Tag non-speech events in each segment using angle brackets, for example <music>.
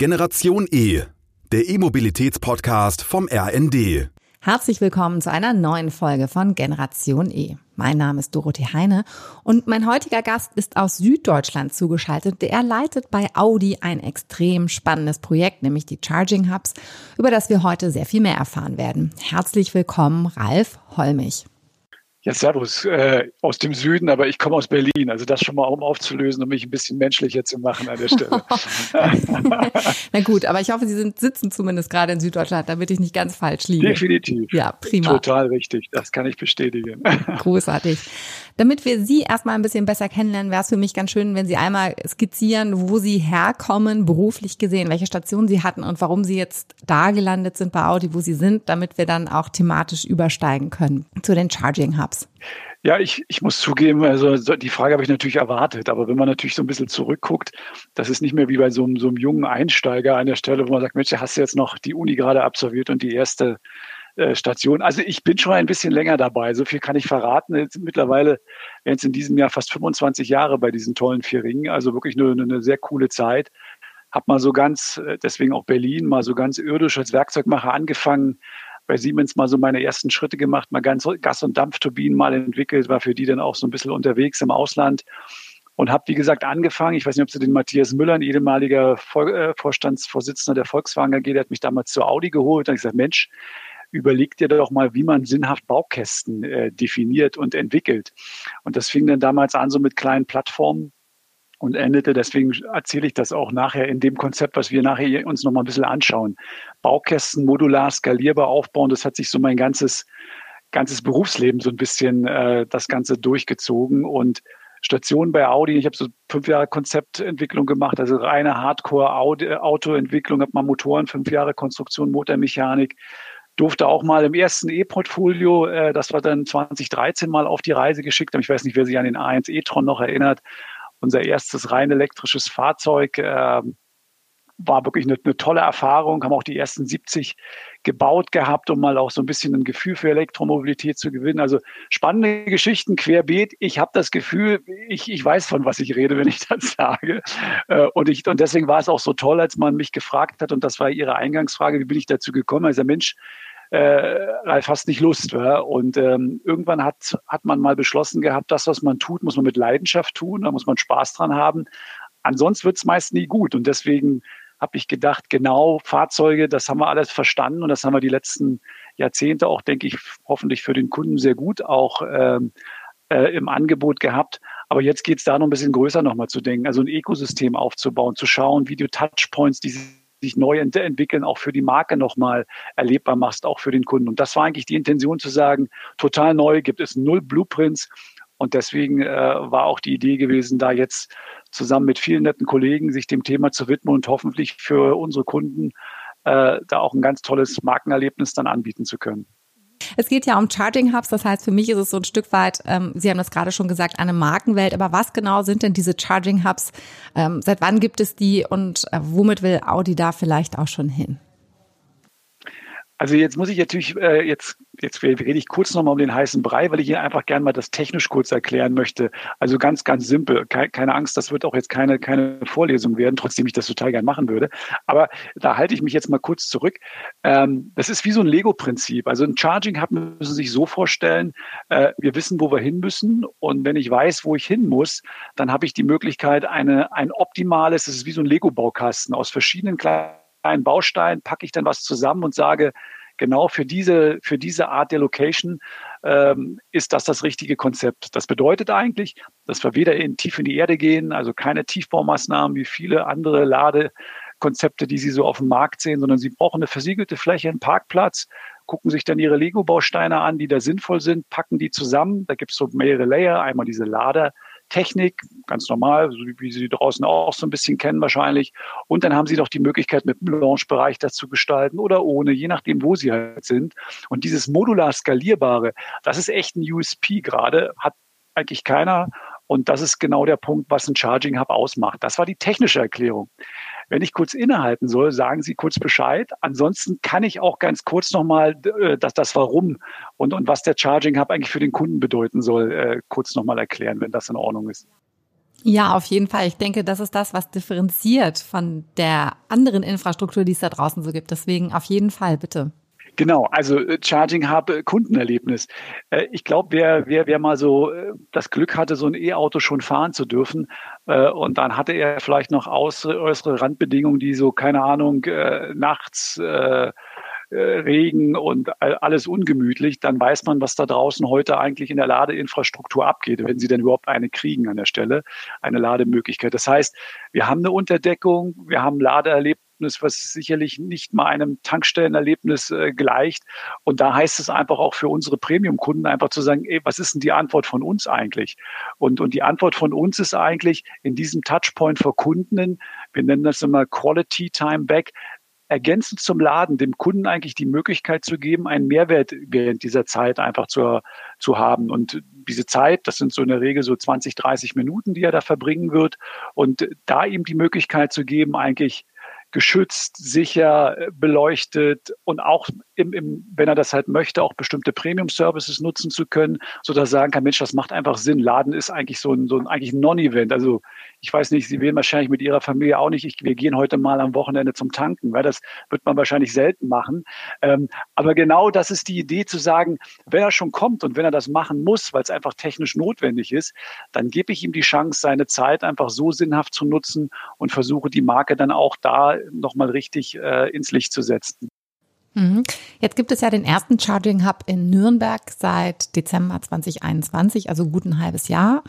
Generation E, der E-Mobilitäts-Podcast vom RND. Herzlich willkommen zu einer neuen Folge von Generation E. Mein Name ist Dorothee Heine und mein heutiger Gast ist aus Süddeutschland zugeschaltet. Er leitet bei Audi ein extrem spannendes Projekt, nämlich die Charging Hubs, über das wir heute sehr viel mehr erfahren werden. Herzlich willkommen, Ralf Holmich. Ja, Servus äh, aus dem Süden, aber ich komme aus Berlin. Also das schon mal um aufzulösen, um mich ein bisschen menschlicher zu machen an der Stelle. <laughs> Na gut, aber ich hoffe, Sie sind, sitzen zumindest gerade in Süddeutschland, damit ich nicht ganz falsch liege. Definitiv. Ja, prima. Total richtig. Das kann ich bestätigen. <laughs> Großartig. Damit wir Sie erstmal ein bisschen besser kennenlernen, wäre es für mich ganz schön, wenn Sie einmal skizzieren, wo Sie herkommen, beruflich gesehen, welche Station Sie hatten und warum Sie jetzt da gelandet sind bei Audi, wo Sie sind, damit wir dann auch thematisch übersteigen können zu den Charging Hubs. Ja, ich, ich muss zugeben, also die Frage habe ich natürlich erwartet, aber wenn man natürlich so ein bisschen zurückguckt, das ist nicht mehr wie bei so einem, so einem jungen Einsteiger an der Stelle, wo man sagt, Mensch, hast du jetzt noch die Uni gerade absolviert und die erste äh, Station. Also ich bin schon ein bisschen länger dabei. So viel kann ich verraten. Jetzt mittlerweile werden es in diesem Jahr fast 25 Jahre bei diesen tollen vier Ringen. Also wirklich eine, eine sehr coole Zeit. Hab mal so ganz, äh, deswegen auch Berlin, mal so ganz irdisch als Werkzeugmacher angefangen. Bei Siemens mal so meine ersten Schritte gemacht, mal ganz Gas- und Dampfturbinen mal entwickelt, war für die dann auch so ein bisschen unterwegs im Ausland und habe, wie gesagt, angefangen. Ich weiß nicht, ob Sie den Matthias Müller, ein ehemaliger äh, Vorstandsvorsitzender der Volkswagen AG, der hat mich damals zu Audi geholt. Und ich gesagt, Mensch, überleg dir doch mal, wie man sinnhaft Baukästen äh, definiert und entwickelt. Und das fing dann damals an so mit kleinen Plattformen und endete, deswegen erzähle ich das auch nachher in dem Konzept, was wir nachher uns nochmal ein bisschen anschauen. Baukästen modular, skalierbar aufbauen, das hat sich so mein ganzes, ganzes Berufsleben so ein bisschen äh, das Ganze durchgezogen und Station bei Audi. Ich habe so fünf Jahre Konzeptentwicklung gemacht, also reine Hardcore-Autoentwicklung, habe mal Motoren, fünf Jahre Konstruktion, Motormechanik, durfte auch mal im ersten E-Portfolio, äh, das war dann 2013 mal auf die Reise geschickt haben. Ich weiß nicht, wer sich an den A1 e-tron noch erinnert. Unser erstes rein elektrisches Fahrzeug äh, war wirklich eine, eine, tolle Erfahrung, haben auch die ersten 70 gebaut gehabt, um mal auch so ein bisschen ein Gefühl für Elektromobilität zu gewinnen. Also spannende Geschichten querbeet. Ich habe das Gefühl, ich, ich weiß, von was ich rede, wenn ich <laughs> das sage. Äh, und, ich, und deswegen war es auch so toll, als man mich gefragt hat, und das war Ihre Eingangsfrage, wie bin ich dazu gekommen? Also Mensch, äh, Ralf, hast nicht Lust. Ja? Und ähm, irgendwann hat, hat man mal beschlossen gehabt, das, was man tut, muss man mit Leidenschaft tun, da muss man Spaß dran haben. Ansonsten wird es meist nie gut. Und deswegen habe ich gedacht, genau, Fahrzeuge, das haben wir alles verstanden und das haben wir die letzten Jahrzehnte auch, denke ich, hoffentlich für den Kunden sehr gut auch ähm, äh, im Angebot gehabt. Aber jetzt geht es da noch ein bisschen größer nochmal zu denken, also ein Ökosystem aufzubauen, zu schauen, wie du Touchpoints, die sich neu ent entwickeln, auch für die Marke nochmal erlebbar machst, auch für den Kunden. Und das war eigentlich die Intention zu sagen, total neu, gibt es null Blueprints. Und deswegen äh, war auch die Idee gewesen, da jetzt zusammen mit vielen netten Kollegen sich dem Thema zu widmen und hoffentlich für unsere Kunden äh, da auch ein ganz tolles Markenerlebnis dann anbieten zu können. Es geht ja um Charging Hubs, das heißt, für mich ist es so ein Stück weit, ähm, Sie haben das gerade schon gesagt, eine Markenwelt. Aber was genau sind denn diese Charging Hubs? Ähm, seit wann gibt es die und äh, womit will Audi da vielleicht auch schon hin? Also jetzt muss ich natürlich, äh, jetzt, jetzt rede ich kurz nochmal um den heißen Brei, weil ich Ihnen einfach gerne mal das technisch kurz erklären möchte. Also ganz, ganz simpel. Keine Angst, das wird auch jetzt keine, keine Vorlesung werden, trotzdem ich das total gern machen würde. Aber da halte ich mich jetzt mal kurz zurück. Ähm, das ist wie so ein Lego-Prinzip. Also ein Charging Hub müssen Sie sich so vorstellen, äh, wir wissen, wo wir hin müssen. Und wenn ich weiß, wo ich hin muss, dann habe ich die Möglichkeit, eine, ein optimales, das ist wie so ein Lego-Baukasten aus verschiedenen kleinen einen Baustein, packe ich dann was zusammen und sage, genau für diese, für diese Art der Location ähm, ist das das richtige Konzept. Das bedeutet eigentlich, dass wir weder in, tief in die Erde gehen, also keine Tiefbaumaßnahmen wie viele andere Ladekonzepte, die Sie so auf dem Markt sehen, sondern Sie brauchen eine versiegelte Fläche, einen Parkplatz, gucken sich dann Ihre Lego-Bausteine an, die da sinnvoll sind, packen die zusammen. Da gibt es so mehrere Layer, einmal diese Lader, Technik, ganz normal, wie Sie draußen auch so ein bisschen kennen wahrscheinlich. Und dann haben Sie noch die Möglichkeit, mit dem Launchbereich das zu gestalten oder ohne, je nachdem, wo Sie halt sind. Und dieses modular skalierbare, das ist echt ein USP gerade, hat eigentlich keiner. Und das ist genau der Punkt, was ein Charging Hub ausmacht. Das war die technische Erklärung. Wenn ich kurz innehalten soll, sagen Sie kurz Bescheid. Ansonsten kann ich auch ganz kurz nochmal äh, das, das Warum und, und was der Charging Hub eigentlich für den Kunden bedeuten soll, äh, kurz nochmal erklären, wenn das in Ordnung ist. Ja, auf jeden Fall. Ich denke, das ist das, was differenziert von der anderen Infrastruktur, die es da draußen so gibt. Deswegen auf jeden Fall, bitte. Genau, also äh, Charging Hub äh, Kundenerlebnis. Äh, ich glaube, wer, wer, wer mal so das Glück hatte, so ein E-Auto schon fahren zu dürfen, und dann hatte er vielleicht noch äußere Randbedingungen, die so, keine Ahnung, nachts Regen und alles ungemütlich, dann weiß man, was da draußen heute eigentlich in der Ladeinfrastruktur abgeht, wenn Sie denn überhaupt eine kriegen an der Stelle, eine Lademöglichkeit. Das heißt, wir haben eine Unterdeckung, wir haben Ladeerlebnisse, Erlebnis, was sicherlich nicht mal einem Tankstellenerlebnis äh, gleicht. Und da heißt es einfach auch für unsere Premium-Kunden einfach zu sagen, ey, was ist denn die Antwort von uns eigentlich? Und, und die Antwort von uns ist eigentlich in diesem Touchpoint für Kunden, wir nennen das immer Quality Time Back, ergänzend zum Laden dem Kunden eigentlich die Möglichkeit zu geben, einen Mehrwert während dieser Zeit einfach zu, zu haben. Und diese Zeit, das sind so in der Regel so 20, 30 Minuten, die er da verbringen wird. Und da ihm die Möglichkeit zu geben, eigentlich geschützt, sicher, beleuchtet und auch im, im, wenn er das halt möchte, auch bestimmte Premium-Services nutzen zu können, so dass er sagen kann, Mensch, das macht einfach Sinn. Laden ist eigentlich so ein, so ein ein Non-Event. Also ich weiß nicht, Sie wählen wahrscheinlich mit Ihrer Familie auch nicht, ich, wir gehen heute mal am Wochenende zum Tanken, weil das wird man wahrscheinlich selten machen. Ähm, aber genau das ist die Idee zu sagen, wenn er schon kommt und wenn er das machen muss, weil es einfach technisch notwendig ist, dann gebe ich ihm die Chance, seine Zeit einfach so sinnhaft zu nutzen und versuche die Marke dann auch da nochmal richtig äh, ins Licht zu setzen. Mhm. Jetzt gibt es ja den ersten Charging Hub in Nürnberg seit Dezember 2021, also gut ein halbes Jahr.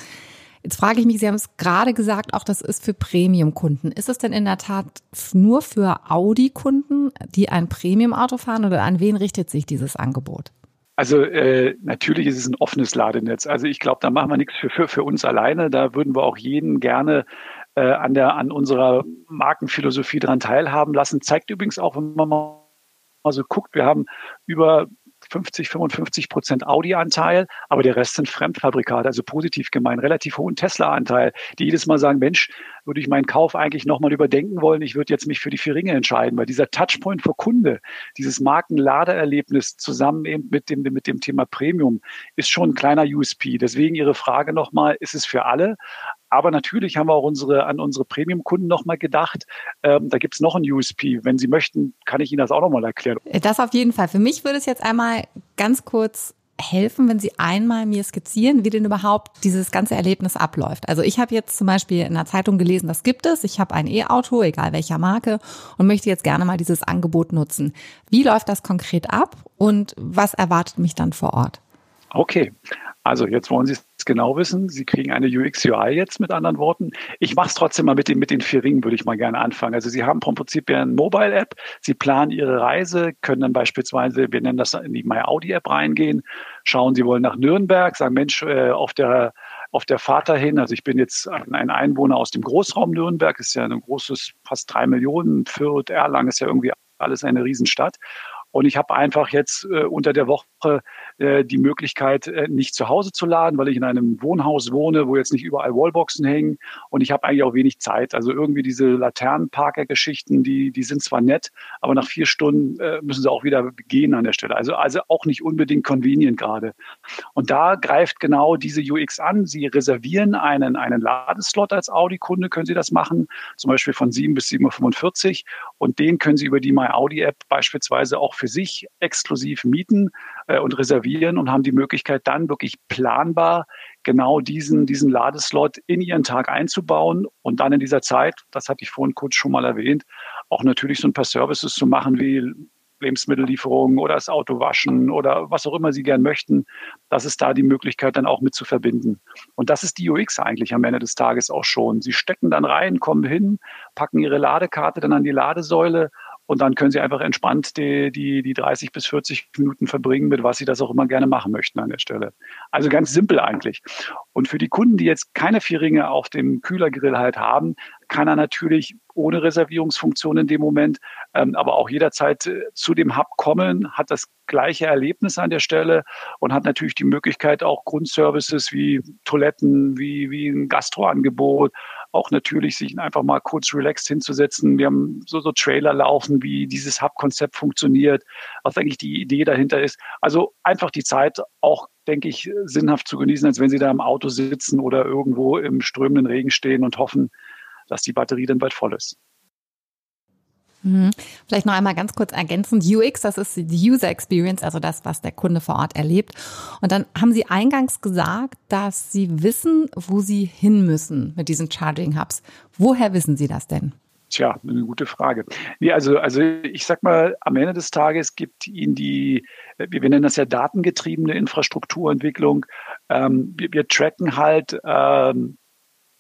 Jetzt frage ich mich, Sie haben es gerade gesagt, auch das ist für Premium-Kunden. Ist es denn in der Tat nur für Audi-Kunden, die ein Premium-Auto fahren oder an wen richtet sich dieses Angebot? Also äh, natürlich ist es ein offenes Ladenetz. Also ich glaube, da machen wir nichts für, für, für uns alleine. Da würden wir auch jeden gerne äh, an, der, an unserer Markenphilosophie daran teilhaben lassen. Zeigt übrigens auch, wenn man mal so guckt, wir haben über 50, 55 Prozent Audi-Anteil, aber der Rest sind Fremdfabrikate, also positiv gemeint, relativ hohen Tesla-Anteil, die jedes Mal sagen, Mensch, würde ich meinen Kauf eigentlich nochmal überdenken wollen, ich würde jetzt mich für die vier Ringe entscheiden, weil dieser Touchpoint für Kunde, dieses Markenladeerlebnis zusammen eben mit dem, mit dem Thema Premium ist schon ein kleiner USP. Deswegen Ihre Frage nochmal, ist es für alle? Aber natürlich haben wir auch unsere, an unsere Premium-Kunden nochmal gedacht. Ähm, da gibt's noch ein USP. Wenn Sie möchten, kann ich Ihnen das auch nochmal erklären. Das auf jeden Fall. Für mich würde es jetzt einmal ganz kurz helfen, wenn Sie einmal mir skizzieren, wie denn überhaupt dieses ganze Erlebnis abläuft. Also ich habe jetzt zum Beispiel in der Zeitung gelesen, das gibt es. Ich habe ein E-Auto, egal welcher Marke, und möchte jetzt gerne mal dieses Angebot nutzen. Wie läuft das konkret ab und was erwartet mich dann vor Ort? Okay, also jetzt wollen Sie es genau wissen. Sie kriegen eine UX-UI jetzt mit anderen Worten. Ich mache es trotzdem mal mit den, mit den vier Ringen, würde ich mal gerne anfangen. Also Sie haben vom Prinzip her eine Mobile-App. Sie planen Ihre Reise, können dann beispielsweise, wir nennen das in die My Audi-App reingehen, schauen, Sie wollen nach Nürnberg, sagen, Mensch, äh, auf der auf der Fahrt dahin, also ich bin jetzt ein Einwohner aus dem Großraum Nürnberg, ist ja ein großes, fast drei Millionen, Fürth, Erlangen ist ja irgendwie alles eine Riesenstadt. Und ich habe einfach jetzt äh, unter der Woche äh, die Möglichkeit, äh, nicht zu Hause zu laden, weil ich in einem Wohnhaus wohne, wo jetzt nicht überall Wallboxen hängen. Und ich habe eigentlich auch wenig Zeit. Also irgendwie diese Laternenparker-Geschichten, die, die sind zwar nett, aber nach vier Stunden äh, müssen sie auch wieder gehen an der Stelle. Also, also auch nicht unbedingt convenient gerade. Und da greift genau diese UX an. Sie reservieren einen, einen Ladeslot als Audi-Kunde, können Sie das machen, zum Beispiel von 7 bis 7.45 Uhr. Und den können Sie über die My Audi-App beispielsweise auch für sich exklusiv mieten und reservieren und haben die Möglichkeit dann wirklich planbar genau diesen, diesen Ladeslot in ihren Tag einzubauen und dann in dieser Zeit, das hatte ich vorhin kurz schon mal erwähnt, auch natürlich so ein paar Services zu machen wie Lebensmittellieferungen oder das Auto waschen oder was auch immer Sie gern möchten. Das ist da die Möglichkeit dann auch mit zu verbinden. Und das ist die UX eigentlich am Ende des Tages auch schon. Sie stecken dann rein, kommen hin, packen Ihre Ladekarte dann an die Ladesäule und dann können Sie einfach entspannt die, die, die 30 bis 40 Minuten verbringen, mit was Sie das auch immer gerne machen möchten an der Stelle. Also ganz simpel eigentlich. Und für die Kunden, die jetzt keine vier Ringe auf dem Kühlergrill halt haben, kann er natürlich ohne Reservierungsfunktion in dem Moment, ähm, aber auch jederzeit äh, zu dem Hub kommen, hat das gleiche Erlebnis an der Stelle und hat natürlich die Möglichkeit, auch Grundservices wie Toiletten, wie, wie ein Gastroangebot, auch natürlich sich einfach mal kurz relaxed hinzusetzen. Wir haben so, so Trailer laufen, wie dieses Hub-Konzept funktioniert, was eigentlich die Idee dahinter ist. Also einfach die Zeit auch denke ich, sinnhaft zu genießen, als wenn Sie da im Auto sitzen oder irgendwo im strömenden Regen stehen und hoffen, dass die Batterie dann bald voll ist. Mhm. Vielleicht noch einmal ganz kurz ergänzend. UX, das ist die User Experience, also das, was der Kunde vor Ort erlebt. Und dann haben Sie eingangs gesagt, dass Sie wissen, wo Sie hin müssen mit diesen Charging Hubs. Woher wissen Sie das denn? Tja, eine gute Frage. Nee, also, also ich sag mal, am Ende des Tages gibt Ihnen die, wir nennen das ja datengetriebene Infrastrukturentwicklung. Ähm, wir, wir, tracken halt ähm,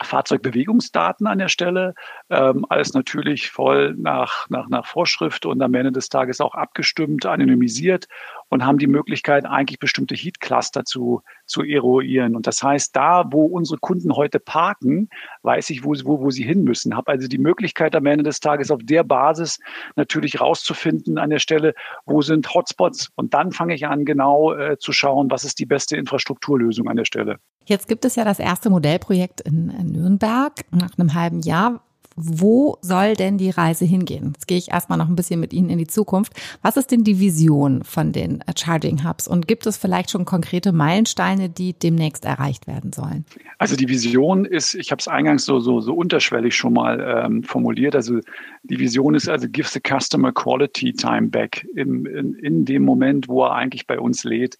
Fahrzeugbewegungsdaten an der Stelle. Ähm, alles natürlich voll nach, nach, nach Vorschrift und am Ende des Tages auch abgestimmt, anonymisiert und haben die Möglichkeit, eigentlich bestimmte Heat-Cluster zu, zu eruieren. Und das heißt, da, wo unsere Kunden heute parken, weiß ich, wo, wo, wo sie hin müssen. Habe also die Möglichkeit, am Ende des Tages auf der Basis natürlich rauszufinden an der Stelle, wo sind Hotspots. Und dann fange ich an, genau äh, zu schauen, was ist die beste Infrastrukturlösung an der Stelle. Jetzt gibt es ja das erste Modellprojekt in, in Nürnberg nach einem halben Jahr. Wo soll denn die Reise hingehen? Jetzt gehe ich erstmal noch ein bisschen mit Ihnen in die Zukunft. Was ist denn die Vision von den äh, Charging Hubs? Und gibt es vielleicht schon konkrete Meilensteine, die demnächst erreicht werden sollen? Also die Vision ist, ich habe es eingangs so, so, so unterschwellig schon mal ähm, formuliert. Also die Vision ist also, give the customer quality time back in, in, in dem Moment, wo er eigentlich bei uns lädt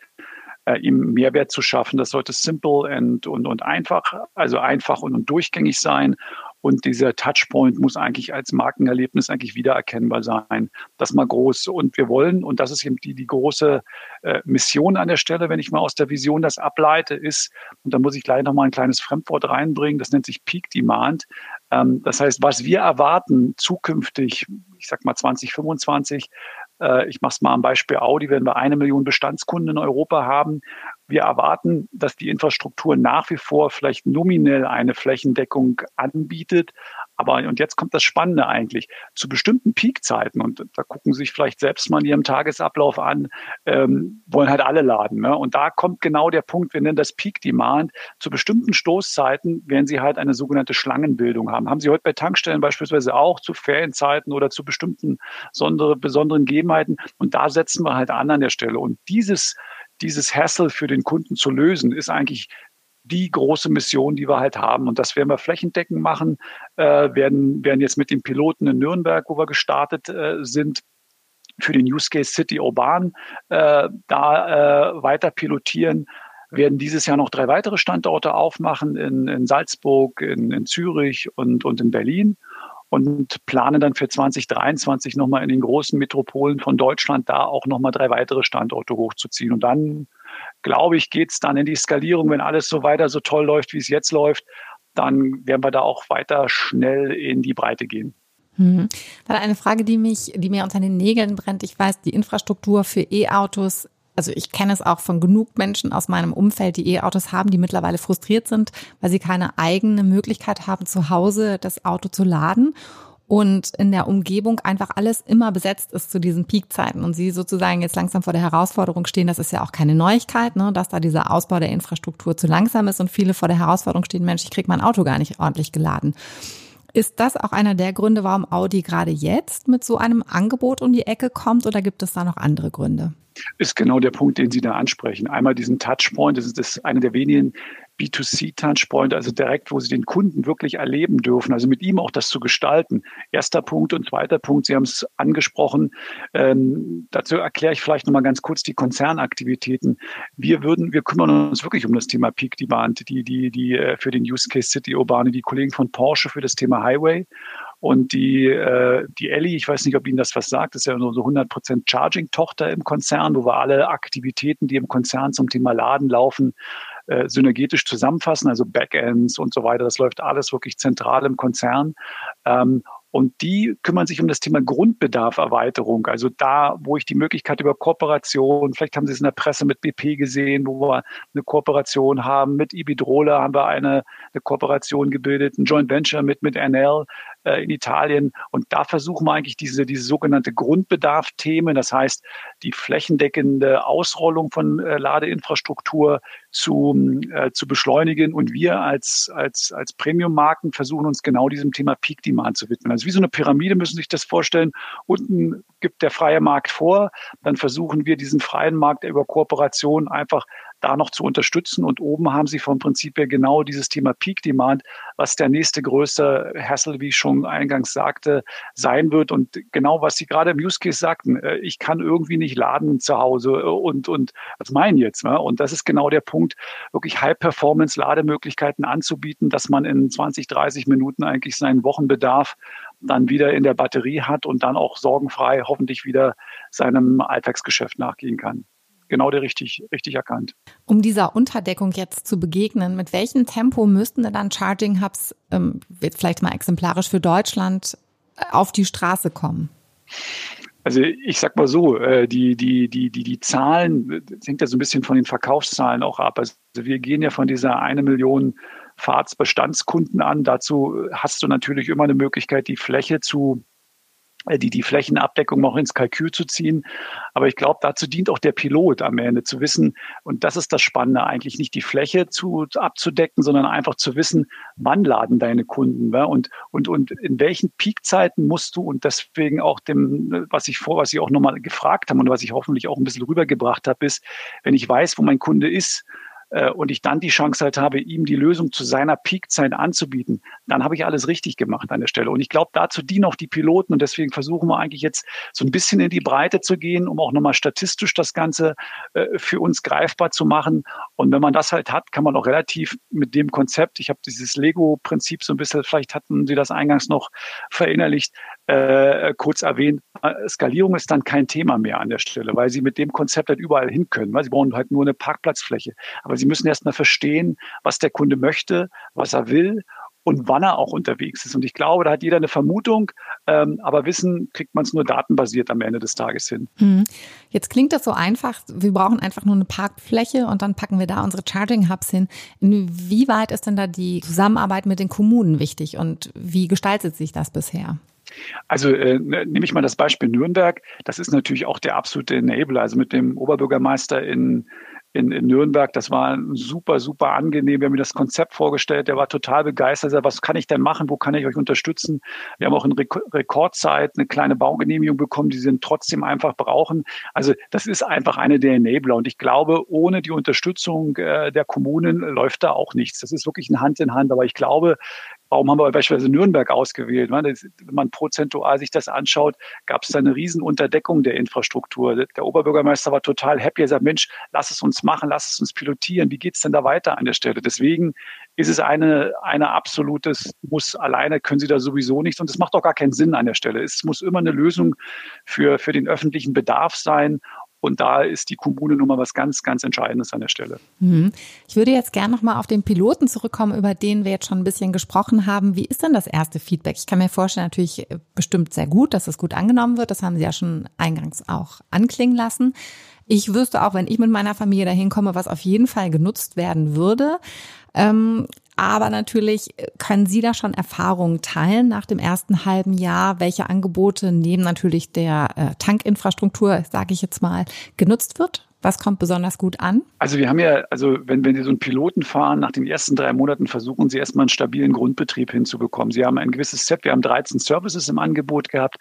äh, ihm Mehrwert zu schaffen. Das sollte simple and, und, und einfach, also einfach und, und durchgängig sein. Und dieser Touchpoint muss eigentlich als Markenerlebnis eigentlich wiedererkennbar sein. Das mal groß. Und wir wollen, und das ist eben die, die große äh, Mission an der Stelle, wenn ich mal aus der Vision das ableite, ist, und da muss ich gleich nochmal ein kleines Fremdwort reinbringen, das nennt sich Peak Demand. Ähm, das heißt, was wir erwarten zukünftig, ich sag mal 2025, äh, ich mache es mal am Beispiel Audi, wenn wir eine Million Bestandskunden in Europa haben. Wir erwarten, dass die Infrastruktur nach wie vor vielleicht nominell eine Flächendeckung anbietet, aber, und jetzt kommt das Spannende eigentlich, zu bestimmten Peakzeiten, und da gucken Sie sich vielleicht selbst mal in Ihrem Tagesablauf an, ähm, wollen halt alle laden. Ne? Und da kommt genau der Punkt, wir nennen das Peak Demand. Zu bestimmten Stoßzeiten werden Sie halt eine sogenannte Schlangenbildung haben. Haben Sie heute bei Tankstellen beispielsweise auch zu Ferienzeiten oder zu bestimmten sondere, besonderen Gegebenheiten. Und da setzen wir halt an an der Stelle. Und dieses dieses Hassle für den Kunden zu lösen, ist eigentlich die große Mission, die wir halt haben. Und das werden wir flächendeckend machen, äh, werden, werden jetzt mit den Piloten in Nürnberg, wo wir gestartet äh, sind, für den Use Case City Urban äh, da äh, weiter pilotieren. Werden dieses Jahr noch drei weitere Standorte aufmachen in, in Salzburg, in, in Zürich und, und in Berlin und planen dann für 2023 nochmal in den großen Metropolen von Deutschland da auch nochmal drei weitere Standorte hochzuziehen. Und dann glaube ich, geht es dann in die Skalierung, wenn alles so weiter so toll läuft, wie es jetzt läuft, dann werden wir da auch weiter schnell in die Breite gehen. Dann eine Frage, die mich, die mir unter den Nägeln brennt. Ich weiß, die Infrastruktur für E-Autos also ich kenne es auch von genug Menschen aus meinem Umfeld, die E-Autos haben, die mittlerweile frustriert sind, weil sie keine eigene Möglichkeit haben, zu Hause das Auto zu laden und in der Umgebung einfach alles immer besetzt ist zu diesen Peakzeiten und sie sozusagen jetzt langsam vor der Herausforderung stehen, das ist ja auch keine Neuigkeit, ne, dass da dieser Ausbau der Infrastruktur zu langsam ist und viele vor der Herausforderung stehen, Mensch, ich krieg mein Auto gar nicht ordentlich geladen. Ist das auch einer der Gründe, warum Audi gerade jetzt mit so einem Angebot um die Ecke kommt oder gibt es da noch andere Gründe? Ist genau der Punkt, den Sie da ansprechen. Einmal diesen Touchpoint, das ist das eine der wenigen B2C-Touchpoint, also direkt, wo Sie den Kunden wirklich erleben dürfen, also mit ihm auch das zu gestalten. Erster Punkt und zweiter Punkt, Sie haben es angesprochen, ähm, dazu erkläre ich vielleicht nochmal ganz kurz die Konzernaktivitäten. Wir würden, wir kümmern uns wirklich um das Thema Peak Demand, die, die, die äh, für den Use Case City Urbane, die Kollegen von Porsche für das Thema Highway und die, äh, die Ellie, ich weiß nicht, ob Ihnen das was sagt, ist ja nur so 100% Charging-Tochter im Konzern, wo wir alle Aktivitäten, die im Konzern zum Thema Laden laufen, äh, synergetisch zusammenfassen, also Backends und so weiter. Das läuft alles wirklich zentral im Konzern. Ähm, und die kümmern sich um das Thema Grundbedarferweiterung. Also da, wo ich die Möglichkeit über Kooperation, vielleicht haben Sie es in der Presse mit BP gesehen, wo wir eine Kooperation haben. Mit Ibidrola haben wir eine, eine Kooperation gebildet, ein Joint Venture mit, mit NL äh, in Italien. Und da versuchen wir eigentlich diese, diese sogenannte Grundbedarf-Themen, das heißt die flächendeckende Ausrollung von äh, Ladeinfrastruktur zu, äh, zu beschleunigen. Und wir als, als, als Premium-Marken versuchen uns genau diesem Thema Peak Demand zu widmen. Also wie so eine Pyramide müssen Sie sich das vorstellen. Unten gibt der freie Markt vor. Dann versuchen wir diesen freien Markt über Kooperation einfach da noch zu unterstützen. Und oben haben sie vom Prinzip her genau dieses Thema Peak Demand, was der nächste größte Hassel, wie ich schon eingangs sagte, sein wird. Und genau, was Sie gerade im Use Case sagten, äh, ich kann irgendwie nicht laden zu Hause äh, und, und was meinen jetzt? Ne? Und das ist genau der Punkt, wirklich High-Performance-Lademöglichkeiten anzubieten, dass man in 20, 30 Minuten eigentlich seinen Wochenbedarf dann wieder in der Batterie hat und dann auch sorgenfrei hoffentlich wieder seinem Alltagsgeschäft nachgehen kann genau der richtig, richtig erkannt. Um dieser Unterdeckung jetzt zu begegnen, mit welchem Tempo müssten denn dann Charging Hubs, ähm, vielleicht mal exemplarisch für Deutschland, äh, auf die Straße kommen? Also ich sag mal so, äh, die, die, die, die, die Zahlen, das hängt ja so ein bisschen von den Verkaufszahlen auch ab. Also wir gehen ja von dieser eine Million Fahrtsbestandskunden an. Dazu hast du natürlich immer eine Möglichkeit, die Fläche zu äh, die, die Flächenabdeckung noch ins Kalkül zu ziehen. Aber ich glaube, dazu dient auch der Pilot am Ende zu wissen, und das ist das Spannende eigentlich, nicht die Fläche zu, abzudecken, sondern einfach zu wissen, wann laden deine Kunden ja? und, und, und in welchen Peakzeiten musst du und deswegen auch dem, was ich vor, was ich auch nochmal gefragt habe und was ich hoffentlich auch ein bisschen rübergebracht habe, ist, wenn ich weiß, wo mein Kunde ist, äh, und ich dann die Chance halt habe, ihm die Lösung zu seiner Peakzeit anzubieten, dann habe ich alles richtig gemacht an der Stelle. Und ich glaube, dazu dienen auch die Piloten und deswegen versuchen wir eigentlich jetzt so ein bisschen in die Breite zu gehen, um auch nochmal statistisch das Ganze äh, für uns greifbar zu machen. Und wenn man das halt hat, kann man auch relativ mit dem Konzept, ich habe dieses Lego-Prinzip so ein bisschen, vielleicht hatten Sie das eingangs noch verinnerlicht, äh, kurz erwähnt, äh, Skalierung ist dann kein Thema mehr an der Stelle, weil Sie mit dem Konzept halt überall hin können. Weil Sie brauchen halt nur eine Parkplatzfläche. Aber Sie müssen erst mal verstehen, was der Kunde möchte, was er will und wann er auch unterwegs ist. Und ich glaube, da hat jeder eine Vermutung, ähm, aber Wissen kriegt man es nur datenbasiert am Ende des Tages hin. Hm. Jetzt klingt das so einfach. Wir brauchen einfach nur eine Parkfläche und dann packen wir da unsere Charging Hubs hin. Inwieweit ist denn da die Zusammenarbeit mit den Kommunen wichtig und wie gestaltet sich das bisher? Also äh, ne, nehme ich mal das Beispiel Nürnberg. Das ist natürlich auch der absolute Enabler. Also mit dem Oberbürgermeister in in, in Nürnberg. Das war super, super angenehm. Wir haben mir das Konzept vorgestellt. Der war total begeistert. Er was kann ich denn machen? Wo kann ich euch unterstützen? Wir haben auch in Rekordzeit eine kleine Baugenehmigung bekommen, die sie trotzdem einfach brauchen. Also das ist einfach eine der Enabler. Und ich glaube, ohne die Unterstützung äh, der Kommunen läuft da auch nichts. Das ist wirklich ein Hand in Hand. Aber ich glaube, Warum haben wir beispielsweise Nürnberg ausgewählt? Wenn man prozentual sich das anschaut, gab es da eine riesen Unterdeckung der Infrastruktur. Der Oberbürgermeister war total happy. Er sagt, Mensch, lass es uns machen, lass es uns pilotieren. Wie geht's denn da weiter an der Stelle? Deswegen ist es eine, eine absolutes Muss. Alleine können Sie da sowieso nichts. Und es macht auch gar keinen Sinn an der Stelle. Es muss immer eine Lösung für, für den öffentlichen Bedarf sein. Und da ist die Kommune nun mal was ganz, ganz Entscheidendes an der Stelle. Mhm. Ich würde jetzt gerne nochmal auf den Piloten zurückkommen, über den wir jetzt schon ein bisschen gesprochen haben. Wie ist denn das erste Feedback? Ich kann mir vorstellen, natürlich bestimmt sehr gut, dass es gut angenommen wird. Das haben Sie ja schon eingangs auch anklingen lassen. Ich wüsste auch, wenn ich mit meiner Familie dahin komme, was auf jeden Fall genutzt werden würde. Ähm, aber natürlich können Sie da schon Erfahrungen teilen nach dem ersten halben Jahr, welche Angebote neben natürlich der äh, Tankinfrastruktur, sage ich jetzt mal, genutzt wird? Was kommt besonders gut an? Also wir haben ja, also wenn, wenn Sie so einen Piloten fahren, nach den ersten drei Monaten versuchen Sie erstmal einen stabilen Grundbetrieb hinzubekommen. Sie haben ein gewisses Set, wir haben 13 Services im Angebot gehabt,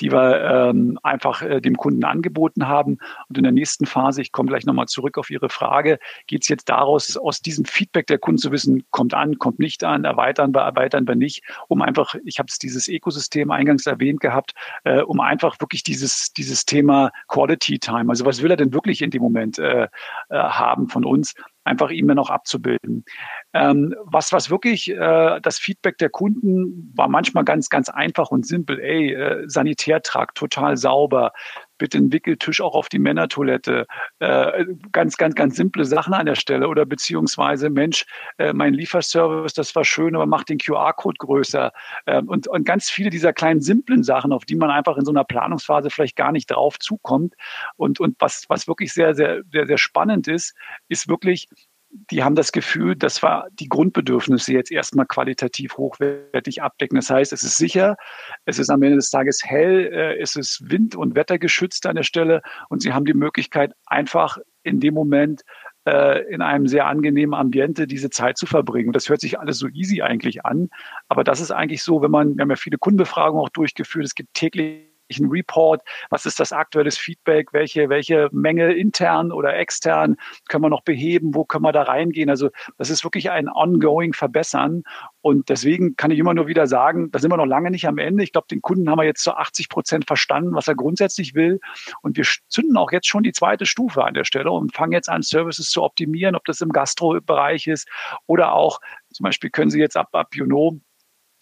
die wir ähm, einfach äh, dem Kunden angeboten haben. Und in der nächsten Phase, ich komme gleich nochmal zurück auf Ihre Frage, geht es jetzt daraus, aus diesem Feedback der Kunden zu wissen, kommt an, kommt nicht an, erweitern wir, erweitern wir nicht, um einfach, ich habe es dieses Ökosystem eingangs erwähnt gehabt, äh, um einfach wirklich dieses, dieses Thema Quality Time, also was will er denn wirklich in dem Moment äh, äh, haben von uns, einfach dann auch abzubilden. Ähm, was, was wirklich äh, das Feedback der Kunden war manchmal ganz, ganz einfach und simpel. Ey, äh, Sanitärtrakt total sauber. Bitte einen Wickeltisch auch auf die Männertoilette. Äh, ganz, ganz, ganz simple Sachen an der Stelle. Oder beziehungsweise, Mensch, äh, mein Lieferservice, das war schön, aber macht den QR-Code größer. Äh, und, und ganz viele dieser kleinen, simplen Sachen, auf die man einfach in so einer Planungsphase vielleicht gar nicht drauf zukommt. Und, und was, was wirklich sehr, sehr, sehr, sehr spannend ist, ist wirklich, die haben das Gefühl, dass wir die Grundbedürfnisse jetzt erstmal qualitativ hochwertig abdecken. Das heißt, es ist sicher, es ist am Ende des Tages hell, äh, es ist wind- und wettergeschützt an der Stelle und sie haben die Möglichkeit, einfach in dem Moment äh, in einem sehr angenehmen Ambiente diese Zeit zu verbringen. Das hört sich alles so easy eigentlich an, aber das ist eigentlich so, wenn man, wir haben ja viele Kundenbefragungen auch durchgeführt, es gibt täglich täglichen Report, was ist das aktuelles Feedback, welche, welche Menge intern oder extern können wir noch beheben, wo können wir da reingehen. Also das ist wirklich ein ongoing Verbessern. Und deswegen kann ich immer nur wieder sagen, da sind wir noch lange nicht am Ende. Ich glaube, den Kunden haben wir jetzt zu 80 Prozent verstanden, was er grundsätzlich will. Und wir zünden auch jetzt schon die zweite Stufe an der Stelle und fangen jetzt an, Services zu optimieren, ob das im Gastro-Bereich ist oder auch zum Beispiel können Sie jetzt ab, ab Juno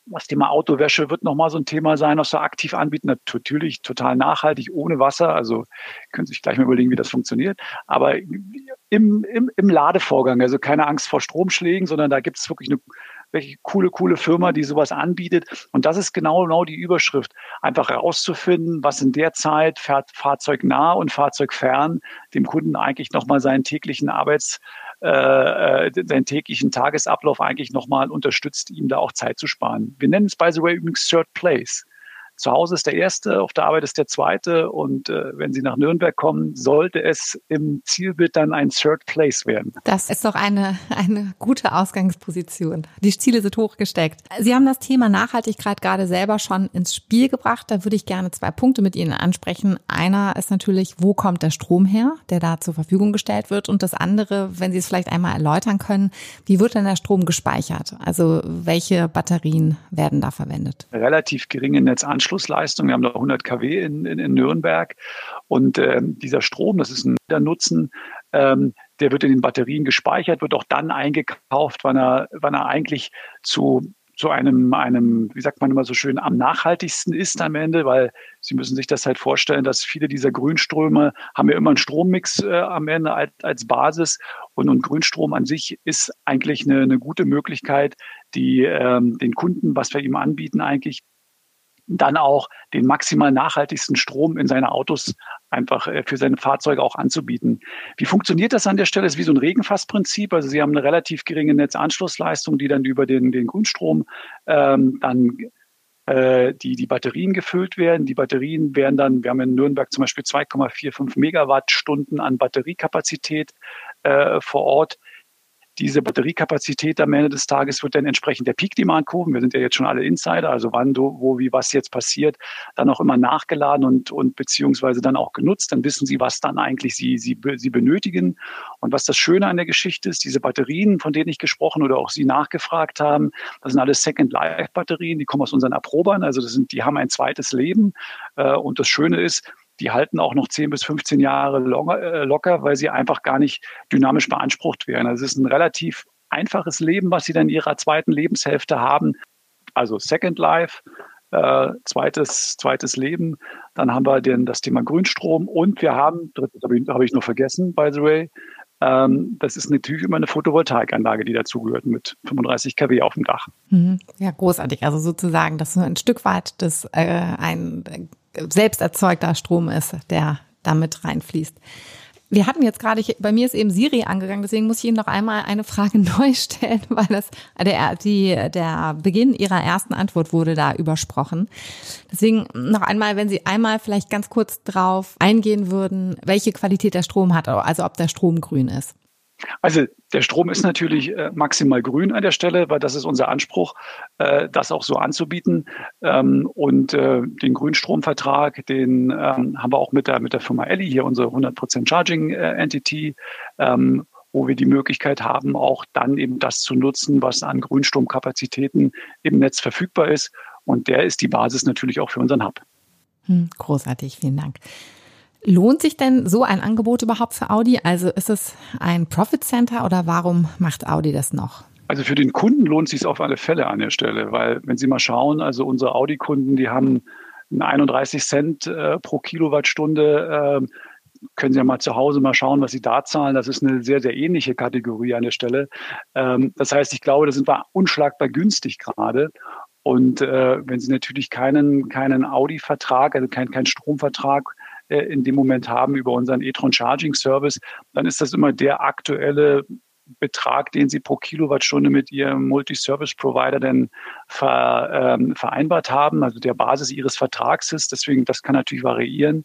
das Thema Autowäsche wird nochmal so ein Thema sein, was wir aktiv anbieten. Natürlich total nachhaltig, ohne Wasser. Also können Sie sich gleich mal überlegen, wie das funktioniert. Aber im, im, im Ladevorgang, also keine Angst vor Stromschlägen, sondern da gibt es wirklich eine welche coole, coole Firma, die sowas anbietet. Und das ist genau, genau die Überschrift. Einfach herauszufinden, was in der Zeit fährt fahrzeugnah und fahrzeugfern dem Kunden eigentlich nochmal seinen täglichen Arbeits, äh, äh, seinen täglichen Tagesablauf eigentlich nochmal unterstützt, ihm da auch Zeit zu sparen. Wir nennen es, by the way, übrigens Third Place. Zu Hause ist der erste, auf der Arbeit ist der zweite und äh, wenn Sie nach Nürnberg kommen, sollte es im Zielbild dann ein Third Place werden. Das ist doch eine, eine gute Ausgangsposition. Die Ziele sind hochgesteckt. Sie haben das Thema Nachhaltigkeit gerade selber schon ins Spiel gebracht. Da würde ich gerne zwei Punkte mit Ihnen ansprechen. Einer ist natürlich, wo kommt der Strom her, der da zur Verfügung gestellt wird? Und das andere, wenn Sie es vielleicht einmal erläutern können, wie wird denn der Strom gespeichert? Also welche Batterien werden da verwendet? Relativ geringe Netzanschluss Anschlussleistung. Wir haben noch 100 kW in, in, in Nürnberg. Und ähm, dieser Strom, das ist ein Nutzen, ähm, der wird in den Batterien gespeichert, wird auch dann eingekauft, wann er, wann er eigentlich zu zu einem, einem, wie sagt man immer so schön, am nachhaltigsten ist am Ende, weil Sie müssen sich das halt vorstellen, dass viele dieser Grünströme haben ja immer einen Strommix äh, am Ende als, als Basis und, und Grünstrom an sich ist eigentlich eine, eine gute Möglichkeit, die ähm, den Kunden, was wir ihm anbieten, eigentlich dann auch den maximal nachhaltigsten Strom in seine Autos einfach äh, für seine Fahrzeuge auch anzubieten. Wie funktioniert das an der Stelle? Das ist wie so ein Regenfassprinzip. Also Sie haben eine relativ geringe Netzanschlussleistung, die dann über den, den Grundstrom ähm, dann äh, die, die Batterien gefüllt werden. Die Batterien werden dann, wir haben in Nürnberg zum Beispiel 2,45 Megawattstunden an Batteriekapazität äh, vor Ort diese Batteriekapazität am Ende des Tages wird dann entsprechend der Peak-Demand-Kurven, wir sind ja jetzt schon alle Insider, also wann, wo, wie, was jetzt passiert, dann auch immer nachgeladen und, und beziehungsweise dann auch genutzt. Dann wissen Sie, was dann eigentlich Sie, Sie, Sie benötigen. Und was das Schöne an der Geschichte ist, diese Batterien, von denen ich gesprochen oder auch Sie nachgefragt haben, das sind alles Second-Life-Batterien, die kommen aus unseren Erprobern, also das sind, die haben ein zweites Leben. Äh, und das Schöne ist, die halten auch noch 10 bis 15 Jahre äh, locker, weil sie einfach gar nicht dynamisch beansprucht werden. Also es ist ein relativ einfaches Leben, was sie dann in ihrer zweiten Lebenshälfte haben. Also Second Life, äh, zweites, zweites Leben. Dann haben wir den, das Thema Grünstrom und wir haben, drittes habe ich, hab ich nur vergessen, by the way, ähm, das ist natürlich immer eine Photovoltaikanlage, die dazugehört mit 35 kW auf dem Dach. Mhm. Ja, großartig. Also sozusagen, dass so ein Stück weit das äh, ein selbst erzeugter Strom ist, der damit reinfließt. Wir hatten jetzt gerade, bei mir ist eben Siri angegangen, deswegen muss ich Ihnen noch einmal eine Frage <laughs> neu stellen, weil das der, die, der Beginn Ihrer ersten Antwort wurde da übersprochen. Deswegen noch einmal, wenn Sie einmal vielleicht ganz kurz drauf eingehen würden, welche Qualität der Strom hat, also ob der Strom grün ist. Also der Strom ist natürlich äh, maximal grün an der Stelle, weil das ist unser Anspruch, äh, das auch so anzubieten. Ähm, und äh, den Grünstromvertrag, den ähm, haben wir auch mit der, mit der Firma Elli, hier unsere 100% Charging Entity, ähm, wo wir die Möglichkeit haben, auch dann eben das zu nutzen, was an Grünstromkapazitäten im Netz verfügbar ist. Und der ist die Basis natürlich auch für unseren Hub. Hm, großartig, vielen Dank. Lohnt sich denn so ein Angebot überhaupt für Audi? Also ist es ein Profit Center oder warum macht Audi das noch? Also für den Kunden lohnt es sich auf alle Fälle an der Stelle, weil wenn Sie mal schauen, also unsere Audi-Kunden, die haben 31 Cent äh, pro Kilowattstunde. Äh, können Sie ja mal zu Hause mal schauen, was Sie da zahlen. Das ist eine sehr, sehr ähnliche Kategorie an der Stelle. Ähm, das heißt, ich glaube, da sind wir unschlagbar günstig gerade. Und äh, wenn Sie natürlich keinen, keinen Audi-Vertrag, also keinen kein Stromvertrag äh, in dem Moment haben über unseren e-tron Charging Service, dann ist das immer der aktuelle Betrag, den Sie pro Kilowattstunde mit Ihrem Multi-Service-Provider denn ver, ähm, vereinbart haben, also der Basis Ihres Vertrags ist. Deswegen, das kann natürlich variieren.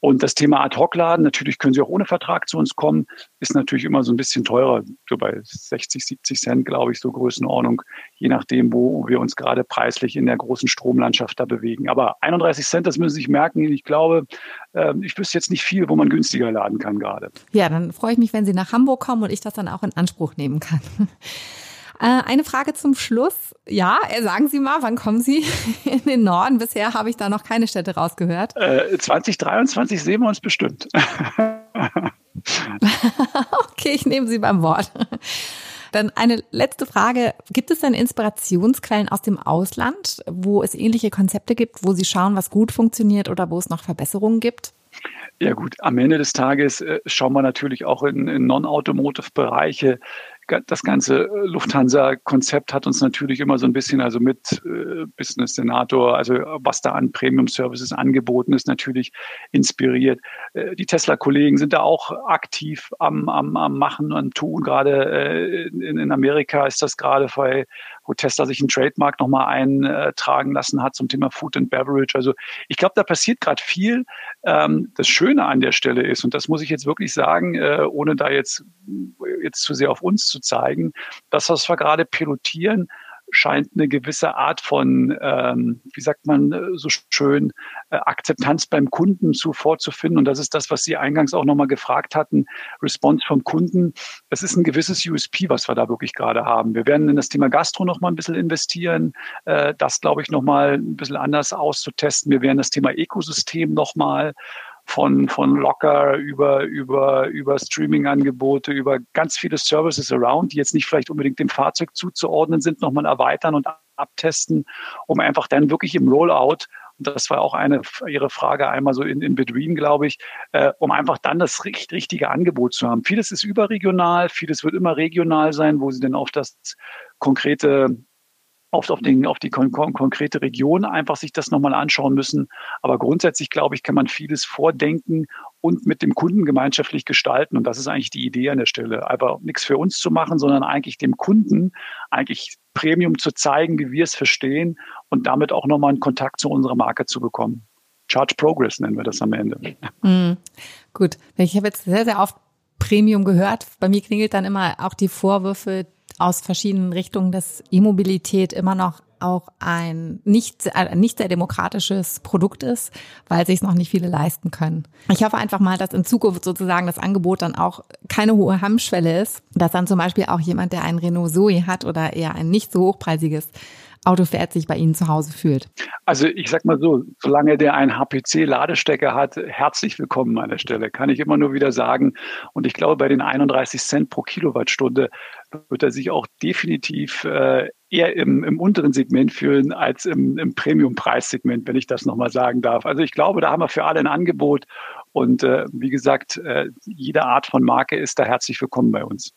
Und das Thema Ad-Hoc-Laden, natürlich können Sie auch ohne Vertrag zu uns kommen, ist natürlich immer so ein bisschen teurer, so bei 60, 70 Cent, glaube ich, so Größenordnung, je nachdem, wo wir uns gerade preislich in der großen Stromlandschaft da bewegen. Aber 31 Cent, das müssen Sie sich merken. Ich glaube, ähm, ich wüsste jetzt nicht viel, wo man günstiger laden kann gerade. Ja, dann freue ich mich, wenn Sie nach Hamburg kommen und ich das dann auch in Anspruch nehmen kann. Äh, eine Frage zum Schluss. Ja, äh, sagen Sie mal, wann kommen Sie <laughs> in den Norden? Bisher habe ich da noch keine Städte rausgehört. Äh, 2023 sehen wir uns bestimmt. <laughs> okay, ich nehme Sie beim Wort. Dann eine letzte Frage. Gibt es denn Inspirationsquellen aus dem Ausland, wo es ähnliche Konzepte gibt, wo Sie schauen, was gut funktioniert oder wo es noch Verbesserungen gibt? Ja gut, am Ende des Tages äh, schauen wir natürlich auch in, in Non-Automotive-Bereiche das ganze äh, Lufthansa-Konzept hat uns natürlich immer so ein bisschen, also mit äh, Business Senator, also was da an Premium-Services angeboten ist, natürlich inspiriert. Äh, die Tesla-Kollegen sind da auch aktiv am, am, am Machen und Tun. Gerade äh, in, in Amerika ist das gerade bei wo Tesla sich einen Trademark nochmal eintragen lassen hat zum Thema Food and Beverage. Also ich glaube, da passiert gerade viel. Ähm, das Schöne an der Stelle ist, und das muss ich jetzt wirklich sagen, äh, ohne da jetzt, jetzt zu sehr auf uns zu zeigen, das, was wir gerade pilotieren, scheint eine gewisse Art von, ähm, wie sagt man äh, so schön, äh, Akzeptanz beim Kunden zu vorzufinden. Und das ist das, was Sie eingangs auch nochmal gefragt hatten, Response vom Kunden. Das ist ein gewisses USP, was wir da wirklich gerade haben. Wir werden in das Thema Gastro nochmal ein bisschen investieren, äh, das, glaube ich, nochmal ein bisschen anders auszutesten. Wir werden das Thema Ökosystem nochmal von, von Locker über, über, über Streaming-Angebote, über ganz viele Services around, die jetzt nicht vielleicht unbedingt dem Fahrzeug zuzuordnen sind, nochmal erweitern und abtesten, um einfach dann wirklich im Rollout und das war auch eine Ihre Frage einmal so in, in between, glaube ich, äh, um einfach dann das richtige Angebot zu haben. Vieles ist überregional, vieles wird immer regional sein, wo Sie dann auf das konkrete oft auf, den, auf die kon kon konkrete Region einfach sich das nochmal anschauen müssen. Aber grundsätzlich, glaube ich, kann man vieles vordenken und mit dem Kunden gemeinschaftlich gestalten. Und das ist eigentlich die Idee an der Stelle. Einfach nichts für uns zu machen, sondern eigentlich dem Kunden eigentlich Premium zu zeigen, wie wir es verstehen und damit auch nochmal einen Kontakt zu unserer Marke zu bekommen. Charge Progress nennen wir das am Ende. Mhm. Gut, ich habe jetzt sehr, sehr oft Premium gehört. Bei mir klingelt dann immer auch die Vorwürfe, aus verschiedenen Richtungen, dass E-Mobilität immer noch auch ein nicht, ein nicht sehr demokratisches Produkt ist, weil sich noch nicht viele leisten können. Ich hoffe einfach mal, dass in Zukunft sozusagen das Angebot dann auch keine hohe Hemmschwelle ist, dass dann zum Beispiel auch jemand, der einen Renault Zoe hat oder eher ein nicht so hochpreisiges Auto fährt, sich bei Ihnen zu Hause fühlt? Also ich sag mal so, solange der einen HPC-Ladestecker hat, herzlich willkommen an der Stelle, kann ich immer nur wieder sagen. Und ich glaube, bei den 31 Cent pro Kilowattstunde wird er sich auch definitiv äh, eher im, im unteren Segment fühlen als im, im Premium-Preissegment, wenn ich das nochmal sagen darf. Also ich glaube, da haben wir für alle ein Angebot. Und äh, wie gesagt, äh, jede Art von Marke ist da herzlich willkommen bei uns.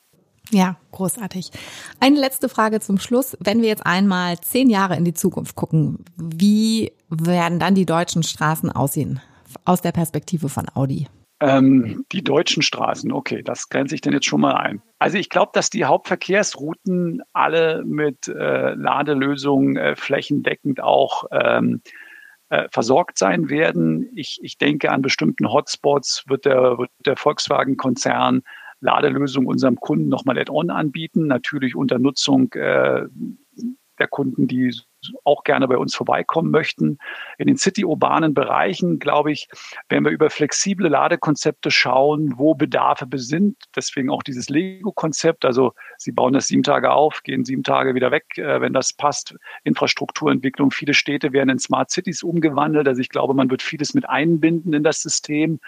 Ja, großartig. Eine letzte Frage zum Schluss. Wenn wir jetzt einmal zehn Jahre in die Zukunft gucken, wie werden dann die deutschen Straßen aussehen aus der Perspektive von Audi? Ähm, die deutschen Straßen, okay, das grenze ich denn jetzt schon mal ein. Also ich glaube, dass die Hauptverkehrsrouten alle mit äh, Ladelösungen äh, flächendeckend auch ähm, äh, versorgt sein werden. Ich, ich denke, an bestimmten Hotspots wird der, wird der Volkswagen-Konzern Ladelösung unserem Kunden nochmal Add-on anbieten, natürlich unter Nutzung äh, der Kunden, die auch gerne bei uns vorbeikommen möchten. In den city-urbanen Bereichen, glaube ich, werden wir über flexible Ladekonzepte schauen, wo Bedarfe sind. Deswegen auch dieses Lego-Konzept. Also Sie bauen das sieben Tage auf, gehen sieben Tage wieder weg, äh, wenn das passt. Infrastrukturentwicklung. Viele Städte werden in Smart Cities umgewandelt. Also ich glaube, man wird vieles mit einbinden in das System.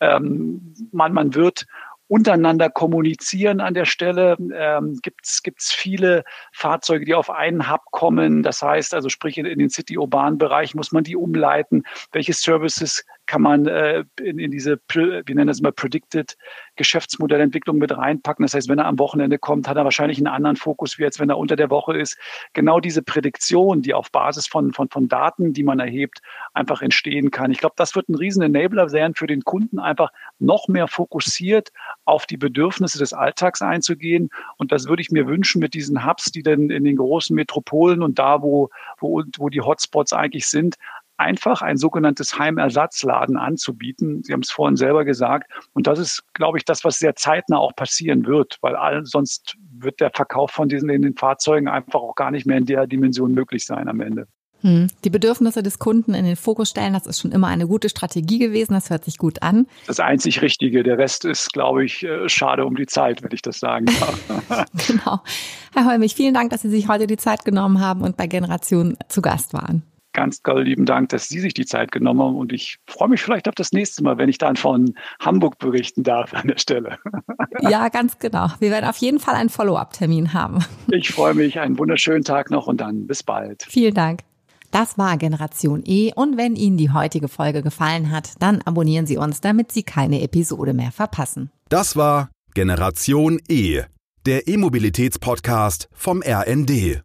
Ähm, man, man wird untereinander kommunizieren an der Stelle. Ähm, Gibt es viele Fahrzeuge, die auf einen Hub kommen? Das heißt also, sprich in, in den City-Urban-Bereich muss man die umleiten. Welche Services kann man äh, in, in diese, wir nennen das mal Predicted Geschäftsmodellentwicklung mit reinpacken. Das heißt, wenn er am Wochenende kommt, hat er wahrscheinlich einen anderen Fokus, wie jetzt, wenn er unter der Woche ist. Genau diese Prädiktion, die auf Basis von, von, von Daten, die man erhebt, einfach entstehen kann. Ich glaube, das wird ein riesen Enabler sein für den Kunden, einfach noch mehr fokussiert auf die Bedürfnisse des Alltags einzugehen. Und das würde ich mir wünschen mit diesen Hubs, die dann in den großen Metropolen und da, wo, wo, wo die Hotspots eigentlich sind, einfach ein sogenanntes Heimersatzladen anzubieten. Sie haben es vorhin selber gesagt. Und das ist, glaube ich, das, was sehr zeitnah auch passieren wird, weil all, sonst wird der Verkauf von diesen in den Fahrzeugen einfach auch gar nicht mehr in der Dimension möglich sein am Ende. Hm. Die Bedürfnisse des Kunden in den Fokus stellen, das ist schon immer eine gute Strategie gewesen. Das hört sich gut an. Das einzig Richtige. Der Rest ist, glaube ich, äh, schade um die Zeit, wenn ich das sagen darf. <laughs> genau. Herr Holmich, vielen Dank, dass Sie sich heute die Zeit genommen haben und bei Generation zu Gast waren. Ganz toll, lieben Dank, dass Sie sich die Zeit genommen haben. Und ich freue mich vielleicht auf das nächste Mal, wenn ich dann von Hamburg berichten darf an der Stelle. <laughs> Ja, ganz genau. Wir werden auf jeden Fall einen Follow-up-Termin haben. Ich freue mich. Einen wunderschönen Tag noch und dann bis bald. Vielen Dank. Das war Generation E und wenn Ihnen die heutige Folge gefallen hat, dann abonnieren Sie uns, damit Sie keine Episode mehr verpassen. Das war Generation E, der E-Mobilitäts-Podcast vom RND.